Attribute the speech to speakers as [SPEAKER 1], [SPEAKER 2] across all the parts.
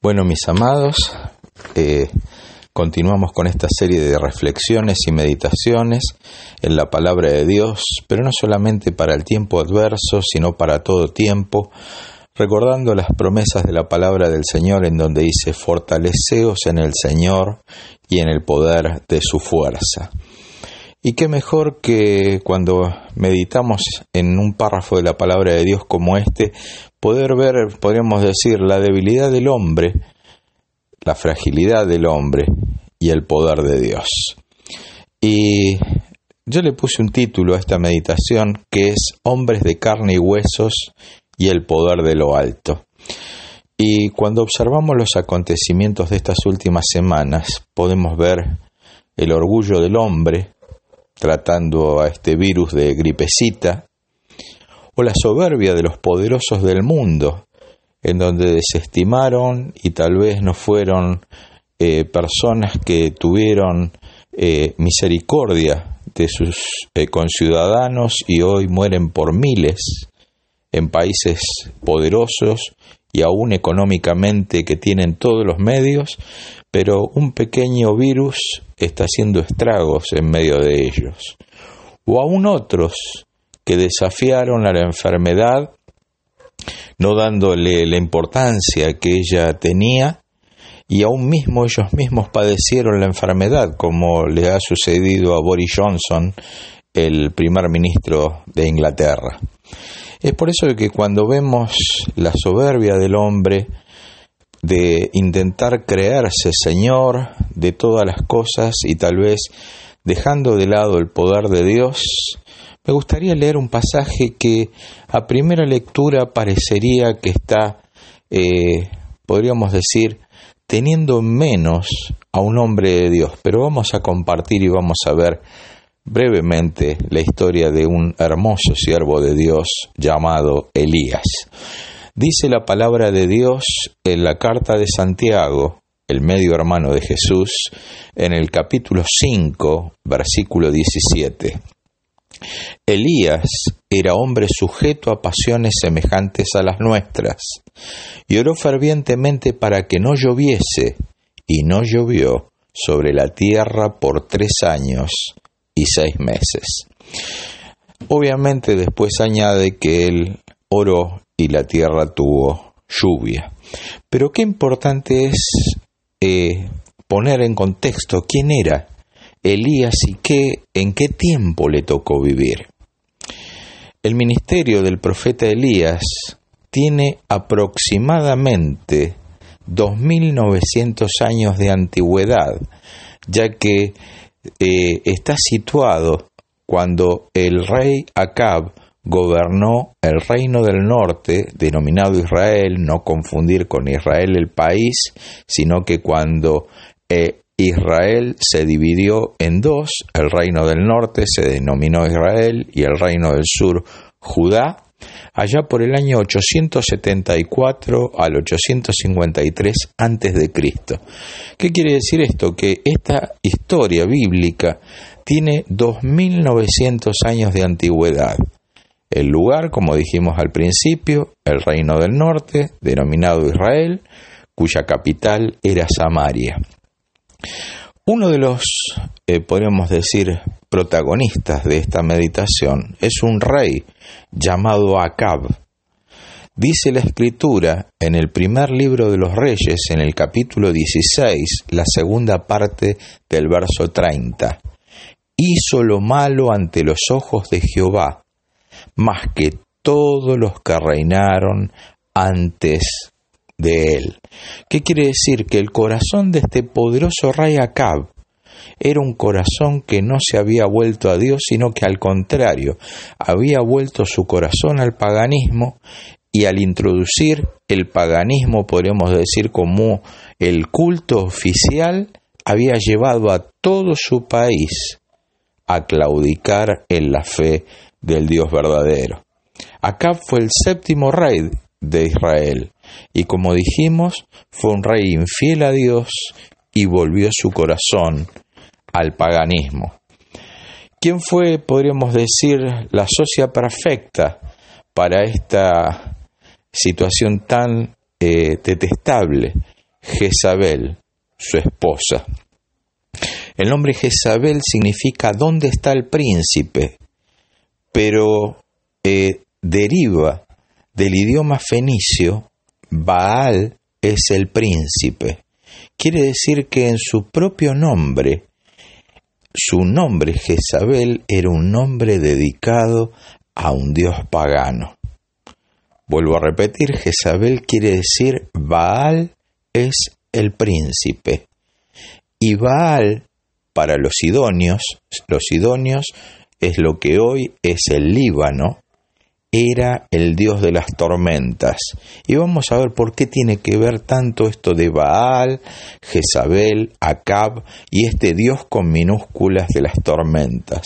[SPEAKER 1] Bueno, mis amados, eh, continuamos con esta serie de reflexiones y meditaciones en la palabra de Dios, pero no solamente para el tiempo adverso, sino para todo tiempo, recordando las promesas de la palabra del Señor en donde dice, fortaleceos en el Señor y en el poder de su fuerza. Y qué mejor que cuando meditamos en un párrafo de la palabra de Dios como este, poder ver, podríamos decir, la debilidad del hombre, la fragilidad del hombre y el poder de Dios. Y yo le puse un título a esta meditación que es Hombres de carne y huesos y el poder de lo alto. Y cuando observamos los acontecimientos de estas últimas semanas, podemos ver el orgullo del hombre tratando a este virus de gripecita, o la soberbia de los poderosos del mundo, en donde desestimaron y tal vez no fueron eh, personas que tuvieron eh, misericordia de sus eh, conciudadanos y hoy mueren por miles en países poderosos y aún económicamente que tienen todos los medios, pero un pequeño virus está haciendo estragos en medio de ellos. O aún otros que desafiaron a la enfermedad, no dándole la importancia que ella tenía, y aún mismo ellos mismos padecieron la enfermedad, como le ha sucedido a Boris Johnson, el primer ministro de Inglaterra. Es por eso que cuando vemos la soberbia del hombre, de intentar creerse Señor de todas las cosas y tal vez dejando de lado el poder de Dios, me gustaría leer un pasaje que a primera lectura parecería que está, eh, podríamos decir, teniendo menos a un hombre de Dios, pero vamos a compartir y vamos a ver brevemente la historia de un hermoso siervo de Dios llamado Elías. Dice la palabra de Dios en la carta de Santiago, el medio hermano de Jesús, en el capítulo 5, versículo 17. Elías era hombre sujeto a pasiones semejantes a las nuestras, y oró fervientemente para que no lloviese, y no llovió sobre la tierra por tres años y seis meses. Obviamente después añade que él oró y la tierra tuvo lluvia. Pero qué importante es eh, poner en contexto quién era Elías y qué, en qué tiempo le tocó vivir. El ministerio del profeta Elías tiene aproximadamente 2.900 años de antigüedad, ya que eh, está situado cuando el rey Acab gobernó el reino del norte, denominado Israel, no confundir con Israel el país, sino que cuando eh, Israel se dividió en dos, el reino del norte se denominó Israel y el reino del sur Judá, allá por el año 874 al 853 antes de Cristo. ¿Qué quiere decir esto? Que esta historia bíblica tiene 2900 años de antigüedad. El lugar, como dijimos al principio, el reino del norte, denominado Israel, cuya capital era Samaria. Uno de los, eh, podríamos decir, protagonistas de esta meditación es un rey llamado Acab. Dice la escritura en el primer libro de los reyes, en el capítulo 16, la segunda parte del verso 30. Hizo lo malo ante los ojos de Jehová, más que todos los que reinaron antes de él. ¿Qué quiere decir? Que el corazón de este poderoso rey Acab era un corazón que no se había vuelto a Dios, sino que al contrario, había vuelto su corazón al paganismo y al introducir el paganismo, podríamos decir, como el culto oficial, había llevado a todo su país a claudicar en la fe del Dios verdadero. Acab fue el séptimo rey de Israel y como dijimos, fue un rey infiel a Dios y volvió su corazón al paganismo. ¿Quién fue, podríamos decir, la socia perfecta para esta situación tan eh, detestable? Jezabel, su esposa. El nombre Jezabel significa ¿dónde está el príncipe? Pero eh, deriva del idioma fenicio, Baal es el príncipe. Quiere decir que en su propio nombre, su nombre Jezabel era un nombre dedicado a un dios pagano. Vuelvo a repetir, Jezabel quiere decir Baal es el príncipe. Y Baal, para los idóneos, los idóneos es lo que hoy es el Líbano, era el dios de las tormentas. Y vamos a ver por qué tiene que ver tanto esto de Baal, Jezabel, Acab y este dios con minúsculas de las tormentas.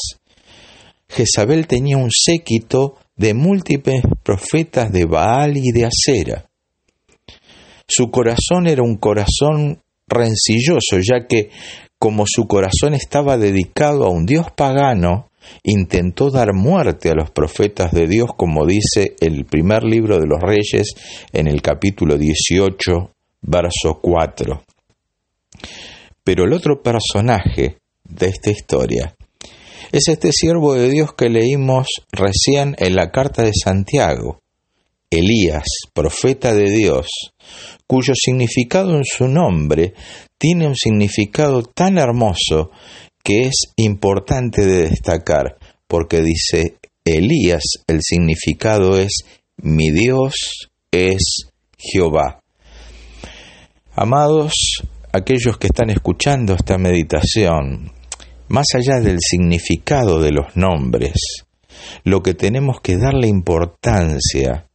[SPEAKER 1] Jezabel tenía un séquito de múltiples profetas de Baal y de Acera. Su corazón era un corazón rencilloso, ya que como su corazón estaba dedicado a un dios pagano, intentó dar muerte a los profetas de Dios, como dice el primer libro de los reyes en el capítulo 18, verso 4. Pero el otro personaje de esta historia es este siervo de Dios que leímos recién en la carta de Santiago, Elías, profeta de Dios, cuyo significado en su nombre tiene un significado tan hermoso que es importante de destacar, porque dice Elías, el significado es mi Dios es Jehová. Amados, aquellos que están escuchando esta meditación, más allá del significado de los nombres, lo que tenemos que darle importancia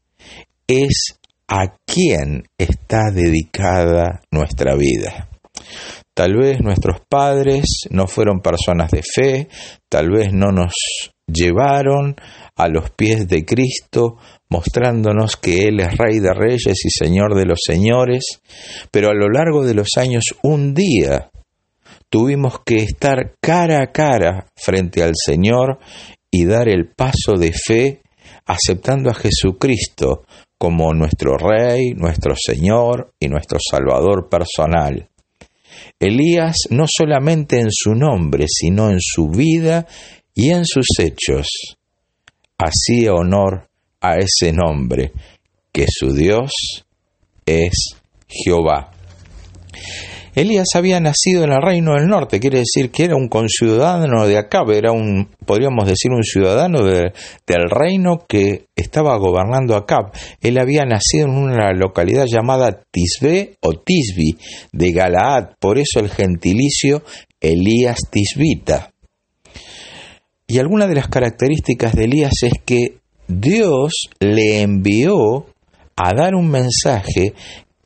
[SPEAKER 1] es a quién está dedicada nuestra vida. Tal vez nuestros padres no fueron personas de fe, tal vez no nos llevaron a los pies de Cristo mostrándonos que Él es Rey de Reyes y Señor de los Señores, pero a lo largo de los años un día tuvimos que estar cara a cara frente al Señor y dar el paso de fe aceptando a Jesucristo como nuestro Rey, nuestro Señor y nuestro Salvador personal. Elías no solamente en su nombre, sino en su vida y en sus hechos, hacía honor a ese nombre, que su Dios es Jehová. Elías había nacido en el reino del norte, quiere decir que era un conciudadano de Acab, era un, podríamos decir, un ciudadano del reino que estaba gobernando Acab. Él había nacido en una localidad llamada Tisbe o Tisbi de Galaad, por eso el gentilicio Elías Tisbita. Y alguna de las características de Elías es que Dios le envió a dar un mensaje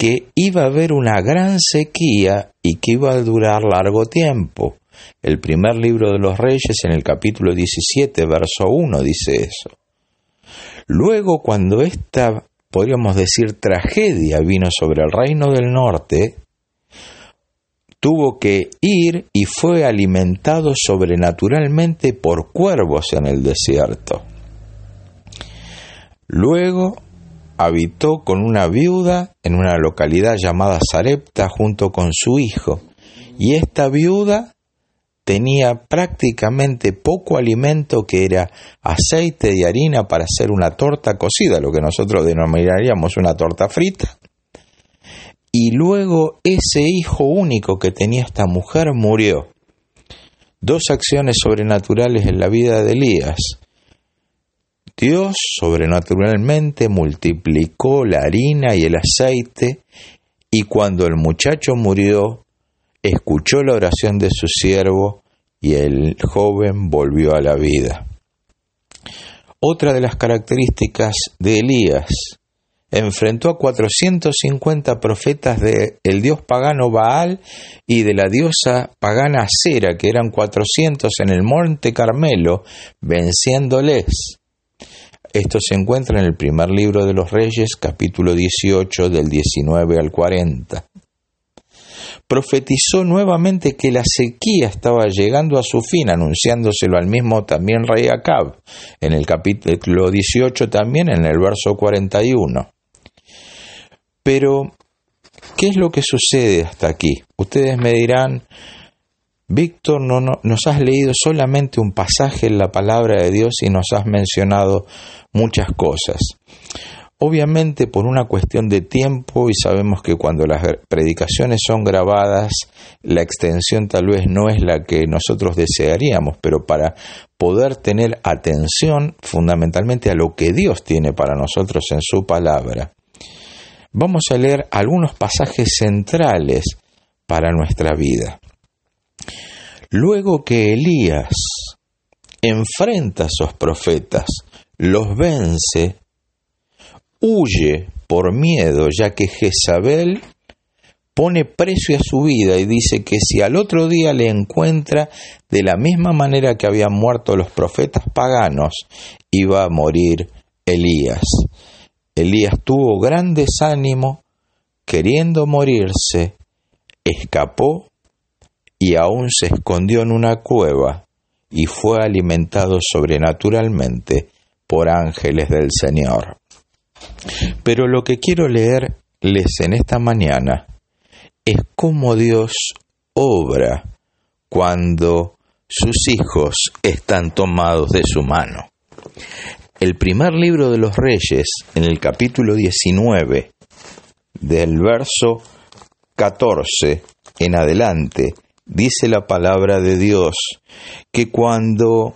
[SPEAKER 1] que iba a haber una gran sequía y que iba a durar largo tiempo. El primer libro de los reyes en el capítulo 17, verso 1 dice eso. Luego, cuando esta, podríamos decir, tragedia vino sobre el reino del norte, tuvo que ir y fue alimentado sobrenaturalmente por cuervos en el desierto. Luego habitó con una viuda en una localidad llamada Sarepta junto con su hijo, y esta viuda tenía prácticamente poco alimento que era aceite y harina para hacer una torta cocida, lo que nosotros denominaríamos una torta frita. Y luego ese hijo único que tenía esta mujer murió. Dos acciones sobrenaturales en la vida de Elías. Dios sobrenaturalmente multiplicó la harina y el aceite y cuando el muchacho murió, escuchó la oración de su siervo y el joven volvió a la vida. Otra de las características de Elías, enfrentó a 450 profetas del el dios pagano Baal y de la diosa pagana Cera, que eran 400 en el monte Carmelo, venciéndoles. Esto se encuentra en el primer libro de los Reyes, capítulo 18, del 19 al 40. Profetizó nuevamente que la sequía estaba llegando a su fin, anunciándoselo al mismo también rey Acab, en el capítulo 18 también, en el verso 41. Pero, ¿qué es lo que sucede hasta aquí? Ustedes me dirán, Víctor, no, no, nos has leído solamente un pasaje en la palabra de Dios y nos has mencionado muchas cosas. Obviamente por una cuestión de tiempo y sabemos que cuando las predicaciones son grabadas la extensión tal vez no es la que nosotros desearíamos, pero para poder tener atención fundamentalmente a lo que Dios tiene para nosotros en su palabra, vamos a leer algunos pasajes centrales para nuestra vida. Luego que Elías enfrenta a esos profetas, los vence, huye por miedo, ya que Jezabel pone precio a su vida y dice que si al otro día le encuentra de la misma manera que habían muerto los profetas paganos, iba a morir Elías. Elías tuvo gran desánimo, queriendo morirse, escapó y aún se escondió en una cueva y fue alimentado sobrenaturalmente por ángeles del Señor. Pero lo que quiero leerles en esta mañana es cómo Dios obra cuando sus hijos están tomados de su mano. El primer libro de los reyes, en el capítulo 19, del verso 14 en adelante, dice la palabra de Dios que cuando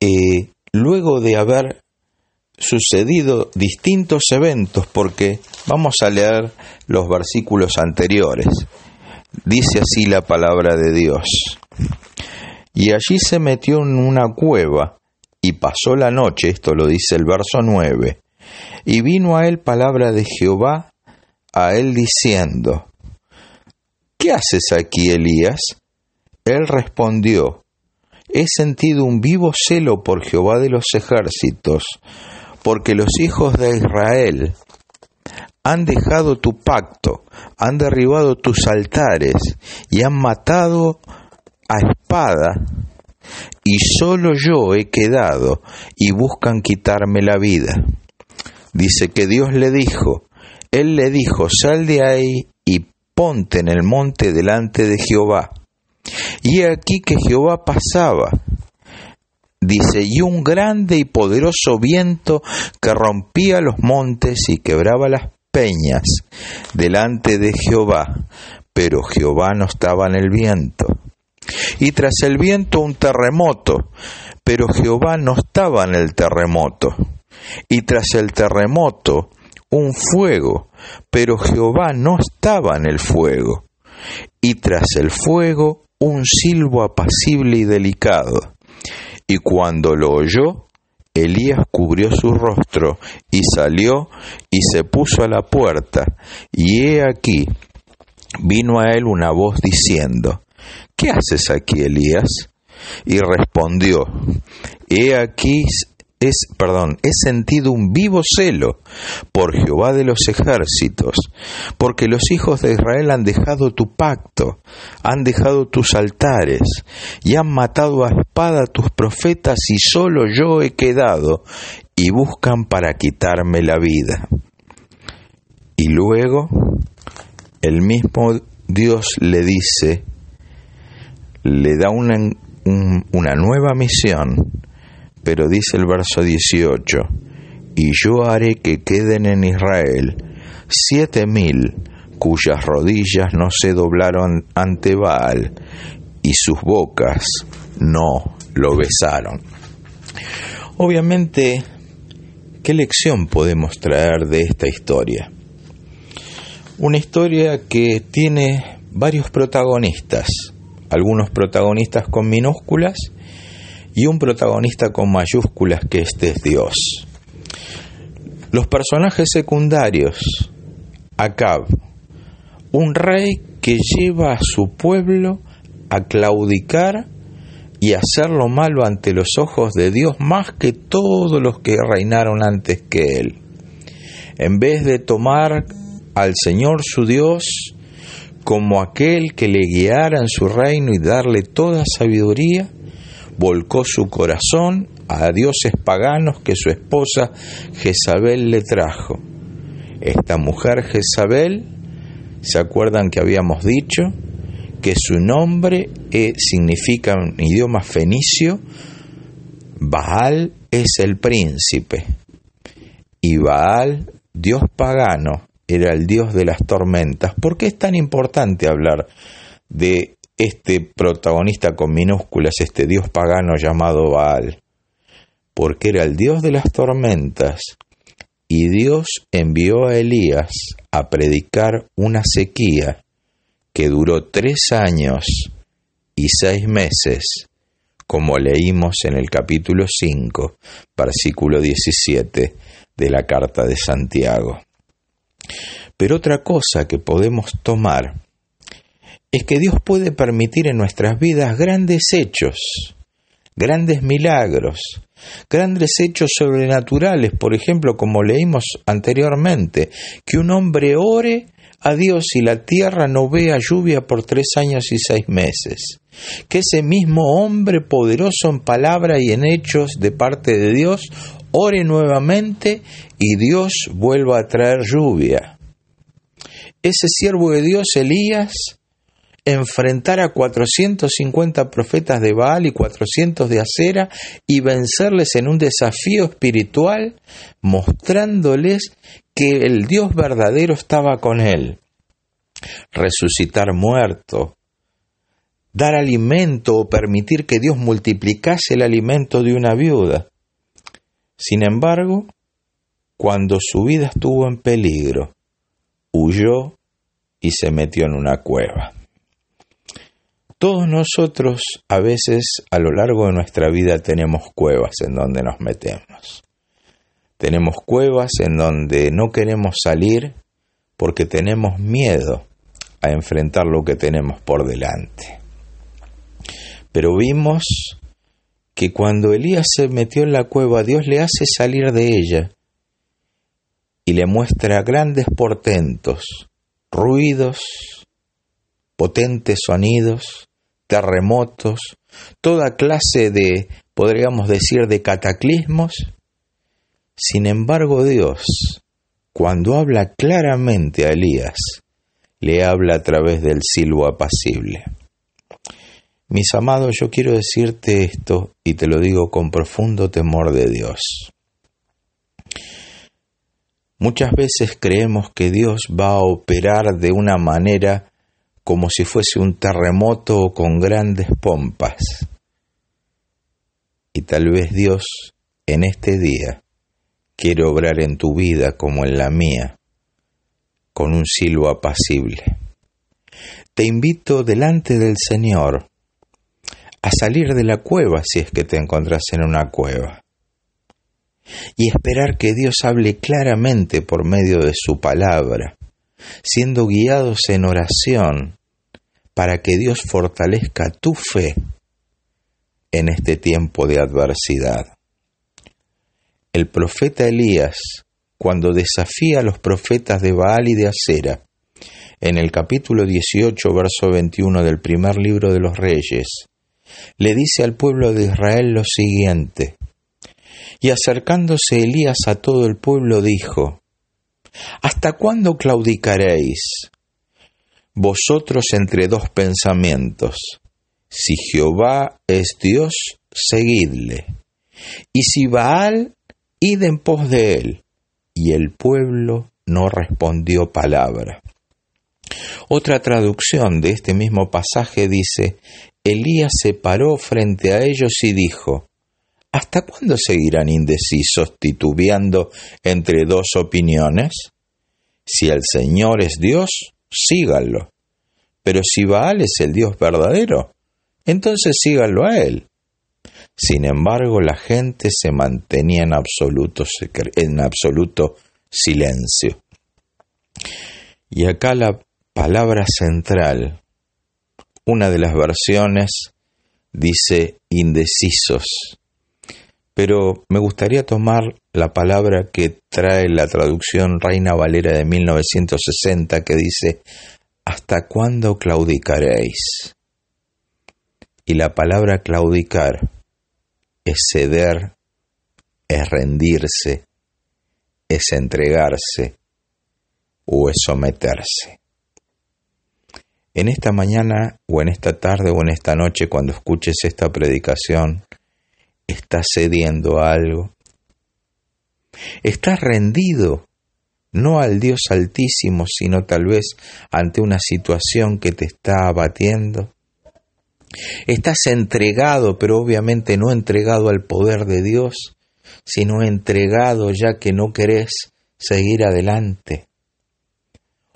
[SPEAKER 1] eh, luego de haber sucedido distintos eventos, porque vamos a leer los versículos anteriores, dice así la palabra de Dios, y allí se metió en una cueva y pasó la noche, esto lo dice el verso 9, y vino a él palabra de Jehová a él diciendo, ¿Qué haces aquí, Elías? Él respondió, He sentido un vivo celo por Jehová de los ejércitos, porque los hijos de Israel han dejado tu pacto, han derribado tus altares y han matado a espada y solo yo he quedado y buscan quitarme la vida. Dice que Dios le dijo, Él le dijo, sal de ahí ponte en el monte delante de Jehová. Y aquí que Jehová pasaba. Dice, y un grande y poderoso viento que rompía los montes y quebraba las peñas delante de Jehová, pero Jehová no estaba en el viento y tras el viento un terremoto, pero Jehová no estaba en el terremoto, y tras el terremoto un fuego, pero Jehová no estaba en el fuego, y tras el fuego un silbo apacible y delicado. Y cuando lo oyó, Elías cubrió su rostro y salió y se puso a la puerta, y he aquí vino a él una voz diciendo, ¿qué haces aquí, Elías? Y respondió, he aquí es, perdón, he sentido un vivo celo por Jehová de los ejércitos, porque los hijos de Israel han dejado tu pacto, han dejado tus altares, y han matado a espada a tus profetas, y solo yo he quedado, y buscan para quitarme la vida. Y luego el mismo Dios le dice, le da una, una nueva misión, pero dice el verso 18, y yo haré que queden en Israel siete mil cuyas rodillas no se doblaron ante Baal y sus bocas no lo besaron. Obviamente, ¿qué lección podemos traer de esta historia? Una historia que tiene varios protagonistas, algunos protagonistas con minúsculas y un protagonista con mayúsculas que este es Dios. Los personajes secundarios, Acab, un rey que lleva a su pueblo a claudicar y hacer lo malo ante los ojos de Dios más que todos los que reinaron antes que él. En vez de tomar al Señor su Dios como aquel que le guiara en su reino y darle toda sabiduría, volcó su corazón a dioses paganos que su esposa Jezabel le trajo. Esta mujer Jezabel ¿Se acuerdan que habíamos dicho que su nombre eh, significa en idioma fenicio, Baal es el príncipe y Baal, dios pagano, era el dios de las tormentas. ¿Por qué es tan importante hablar de este protagonista con minúsculas, este dios pagano llamado Baal? Porque era el dios de las tormentas y Dios envió a Elías a predicar una sequía que duró tres años y seis meses, como leímos en el capítulo 5, versículo 17 de la carta de Santiago. Pero otra cosa que podemos tomar es que Dios puede permitir en nuestras vidas grandes hechos, grandes milagros, grandes hechos sobrenaturales, por ejemplo, como leímos anteriormente, que un hombre ore a Dios y la tierra no vea lluvia por tres años y seis meses. Que ese mismo hombre poderoso en palabra y en hechos de parte de Dios ore nuevamente y Dios vuelva a traer lluvia. Ese siervo de Dios, Elías, enfrentar a 450 profetas de Baal y 400 de Acera y vencerles en un desafío espiritual, mostrándoles que el Dios verdadero estaba con él. Resucitar muerto, dar alimento o permitir que Dios multiplicase el alimento de una viuda. Sin embargo, cuando su vida estuvo en peligro, huyó y se metió en una cueva. Todos nosotros a veces a lo largo de nuestra vida tenemos cuevas en donde nos metemos. Tenemos cuevas en donde no queremos salir porque tenemos miedo a enfrentar lo que tenemos por delante. Pero vimos que cuando Elías se metió en la cueva, Dios le hace salir de ella y le muestra grandes portentos, ruidos, potentes sonidos, terremotos, toda clase de, podríamos decir, de cataclismos. Sin embargo, Dios, cuando habla claramente a Elías, le habla a través del silbo apacible. Mis amados, yo quiero decirte esto y te lo digo con profundo temor de Dios. Muchas veces creemos que Dios va a operar de una manera como si fuese un terremoto con grandes pompas. Y tal vez Dios en este día quiere obrar en tu vida como en la mía, con un silbo apacible. Te invito delante del Señor a salir de la cueva si es que te encontrás en una cueva y esperar que Dios hable claramente por medio de su palabra, siendo guiados en oración para que Dios fortalezca tu fe en este tiempo de adversidad. El profeta Elías, cuando desafía a los profetas de Baal y de Acera, en el capítulo 18, verso 21 del primer libro de los Reyes, le dice al pueblo de Israel lo siguiente, y acercándose Elías a todo el pueblo dijo, ¿Hasta cuándo claudicaréis? vosotros entre dos pensamientos. Si Jehová es Dios, seguidle. Y si Baal, id en pos de él. Y el pueblo no respondió palabra. Otra traducción de este mismo pasaje dice, Elías se paró frente a ellos y dijo, ¿Hasta cuándo seguirán indecisos titubeando entre dos opiniones? Si el Señor es Dios, síganlo. Pero si Baal es el Dios verdadero, entonces síganlo a él. Sin embargo, la gente se mantenía en absoluto, en absoluto silencio. Y acá la palabra central, una de las versiones dice indecisos, pero me gustaría tomar la palabra que trae la traducción Reina Valera de 1960 que dice, ¿hasta cuándo claudicaréis? Y la palabra claudicar es ceder, es rendirse, es entregarse o es someterse. En esta mañana o en esta tarde o en esta noche cuando escuches esta predicación, ¿estás cediendo a algo? ¿Estás rendido no al Dios altísimo, sino tal vez ante una situación que te está abatiendo? Estás entregado, pero obviamente no entregado al poder de Dios, sino entregado ya que no querés seguir adelante.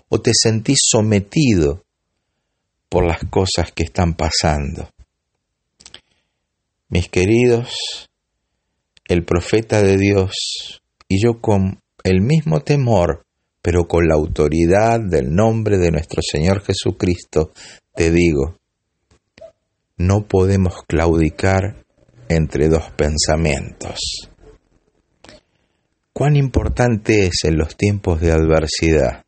[SPEAKER 1] O te sentís sometido por las cosas que están pasando. Mis queridos, el profeta de Dios y yo con el mismo temor, pero con la autoridad del nombre de nuestro Señor Jesucristo, te digo, no podemos claudicar entre dos pensamientos. Cuán importante es en los tiempos de adversidad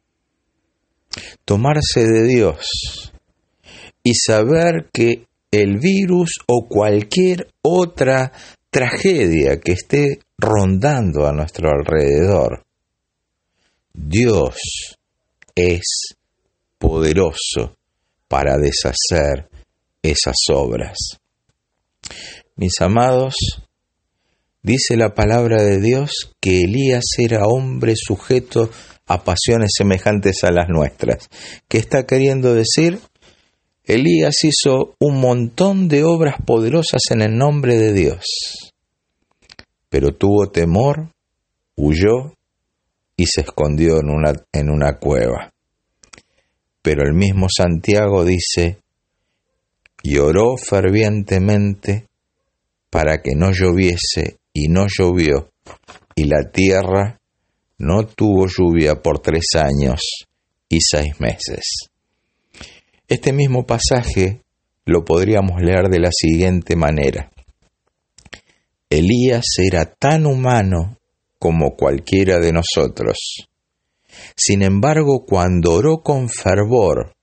[SPEAKER 1] tomarse de Dios y saber que el virus o cualquier otra tragedia que esté rondando a nuestro alrededor, Dios es poderoso para deshacer esas obras. Mis amados, dice la palabra de Dios que Elías era hombre sujeto a pasiones semejantes a las nuestras. ¿Qué está queriendo decir? Elías hizo un montón de obras poderosas en el nombre de Dios, pero tuvo temor, huyó y se escondió en una, en una cueva. Pero el mismo Santiago dice, lloró fervientemente para que no lloviese y no llovió, y la tierra no tuvo lluvia por tres años y seis meses. Este mismo pasaje lo podríamos leer de la siguiente manera. Elías era tan humano como cualquiera de nosotros. Sin embargo, cuando oró con fervor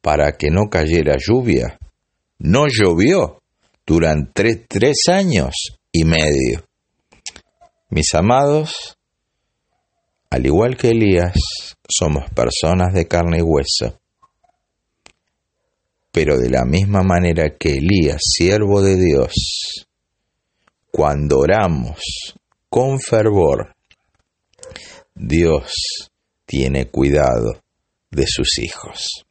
[SPEAKER 1] para que no cayera lluvia, no llovió durante tres años y medio. Mis amados, al igual que Elías, somos personas de carne y hueso pero de la misma manera que Elías, siervo de Dios, cuando oramos con fervor, Dios tiene cuidado de sus hijos.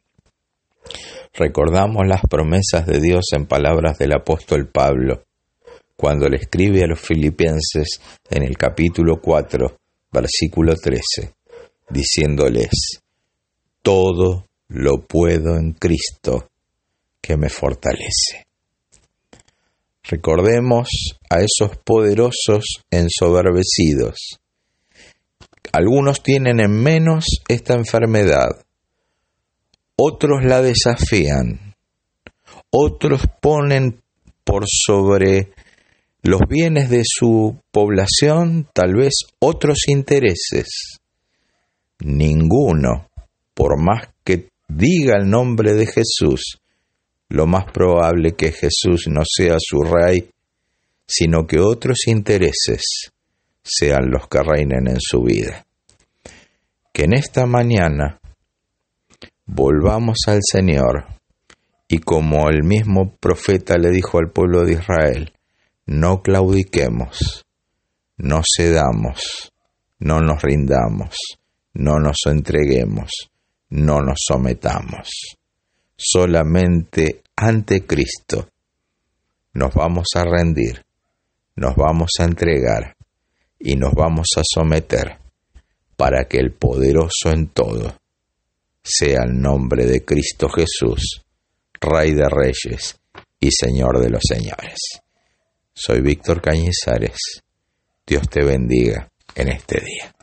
[SPEAKER 1] Recordamos las promesas de Dios en palabras del apóstol Pablo, cuando le escribe a los filipenses en el capítulo 4, versículo 13, diciéndoles, todo lo puedo en Cristo que me fortalece. Recordemos a esos poderosos ensoberbecidos. Algunos tienen en menos esta enfermedad, otros la desafían, otros ponen por sobre los bienes de su población tal vez otros intereses. Ninguno, por más que diga el nombre de Jesús, lo más probable que Jesús no sea su rey, sino que otros intereses sean los que reinen en su vida. Que en esta mañana volvamos al Señor y como el mismo profeta le dijo al pueblo de Israel, no claudiquemos, no cedamos, no nos rindamos, no nos entreguemos, no nos sometamos solamente ante Cristo nos vamos a rendir, nos vamos a entregar y nos vamos a someter para que el poderoso en todo sea el nombre de Cristo Jesús, Rey de Reyes y Señor de los Señores. Soy Víctor Cañizares. Dios te bendiga en este día.